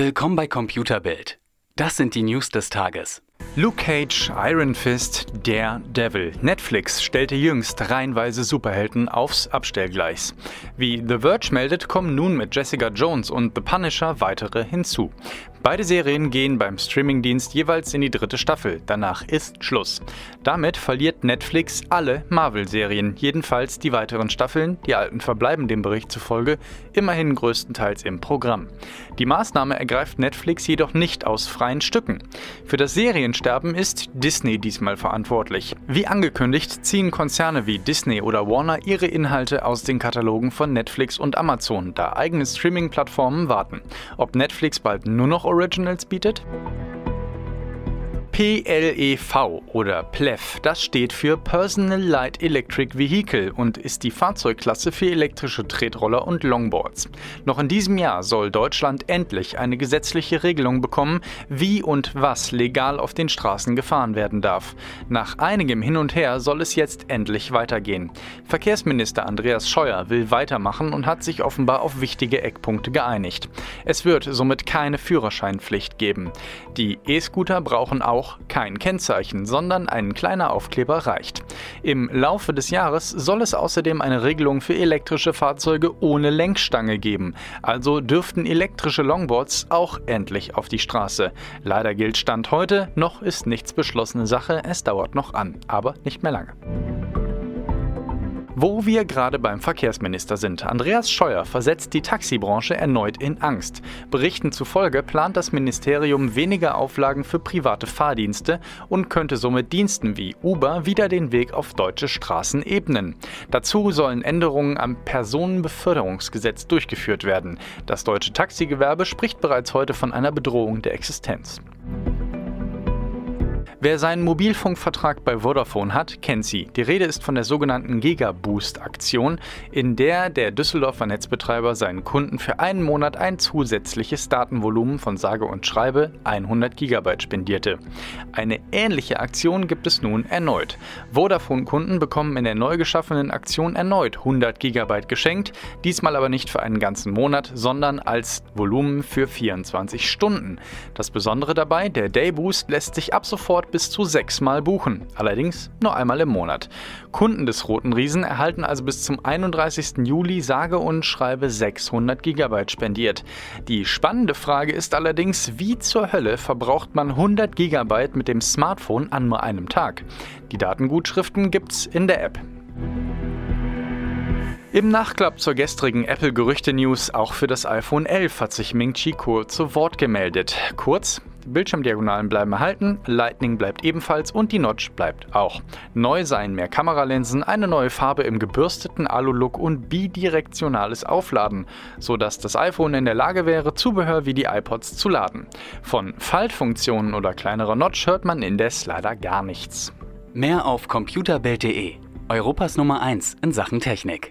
Willkommen bei Computerbild. Das sind die News des Tages. Luke Cage, Iron Fist, der Devil. Netflix stellte jüngst reihenweise Superhelden aufs Abstellgleis. Wie The Verge meldet, kommen nun mit Jessica Jones und The Punisher weitere hinzu. Beide Serien gehen beim Streamingdienst jeweils in die dritte Staffel. Danach ist Schluss. Damit verliert Netflix alle Marvel-Serien, jedenfalls die weiteren Staffeln, die alten verbleiben dem Bericht zufolge, immerhin größtenteils im Programm. Die Maßnahme ergreift Netflix jedoch nicht aus freien Stücken. Für das Seriensterben ist Disney diesmal verantwortlich. Wie angekündigt, ziehen Konzerne wie Disney oder Warner ihre Inhalte aus den Katalogen von Netflix und Amazon, da eigene Streaming-Plattformen warten. Ob Netflix bald nur noch Originals bietet? PLEV oder PLEV, das steht für Personal Light Electric Vehicle und ist die Fahrzeugklasse für elektrische Tretroller und Longboards. Noch in diesem Jahr soll Deutschland endlich eine gesetzliche Regelung bekommen, wie und was legal auf den Straßen gefahren werden darf. Nach einigem Hin und Her soll es jetzt endlich weitergehen. Verkehrsminister Andreas Scheuer will weitermachen und hat sich offenbar auf wichtige Eckpunkte geeinigt. Es wird somit keine Führerscheinpflicht geben. Die E-Scooter brauchen auch auch kein Kennzeichen, sondern ein kleiner Aufkleber reicht. Im Laufe des Jahres soll es außerdem eine Regelung für elektrische Fahrzeuge ohne Lenkstange geben. Also dürften elektrische Longboards auch endlich auf die Straße. Leider gilt Stand heute, noch ist nichts beschlossene Sache, es dauert noch an, aber nicht mehr lange. Wo wir gerade beim Verkehrsminister sind. Andreas Scheuer versetzt die Taxibranche erneut in Angst. Berichten zufolge plant das Ministerium weniger Auflagen für private Fahrdienste und könnte somit Diensten wie Uber wieder den Weg auf deutsche Straßen ebnen. Dazu sollen Änderungen am Personenbeförderungsgesetz durchgeführt werden. Das deutsche Taxigewerbe spricht bereits heute von einer Bedrohung der Existenz. Wer seinen Mobilfunkvertrag bei Vodafone hat, kennt sie. Die Rede ist von der sogenannten Gigaboost-Aktion, in der der Düsseldorfer Netzbetreiber seinen Kunden für einen Monat ein zusätzliches Datenvolumen von sage und schreibe 100 GB spendierte. Eine ähnliche Aktion gibt es nun erneut. Vodafone-Kunden bekommen in der neu geschaffenen Aktion erneut 100 GB geschenkt, diesmal aber nicht für einen ganzen Monat, sondern als Volumen für 24 Stunden. Das Besondere dabei, der Dayboost lässt sich ab sofort bis zu sechsmal buchen, allerdings nur einmal im Monat. Kunden des Roten Riesen erhalten also bis zum 31. Juli sage und schreibe 600 GB spendiert. Die spannende Frage ist allerdings, wie zur Hölle verbraucht man 100 GB mit dem Smartphone an nur einem Tag? Die Datengutschriften gibt's in der App. Im Nachklapp zur gestrigen Apple-Gerüchte-News auch für das iPhone 11 hat sich Ming Chi Kuo zu Wort gemeldet. Kurz, Bildschirmdiagonalen bleiben erhalten, Lightning bleibt ebenfalls und die Notch bleibt auch. Neu seien mehr Kameralinsen, eine neue Farbe im gebürsteten Alu-Look und bidirektionales Aufladen, sodass das iPhone in der Lage wäre, Zubehör wie die iPods zu laden. Von Faltfunktionen oder kleinerer Notch hört man indes leider gar nichts. Mehr auf computerbild.de, Europas Nummer 1 in Sachen Technik.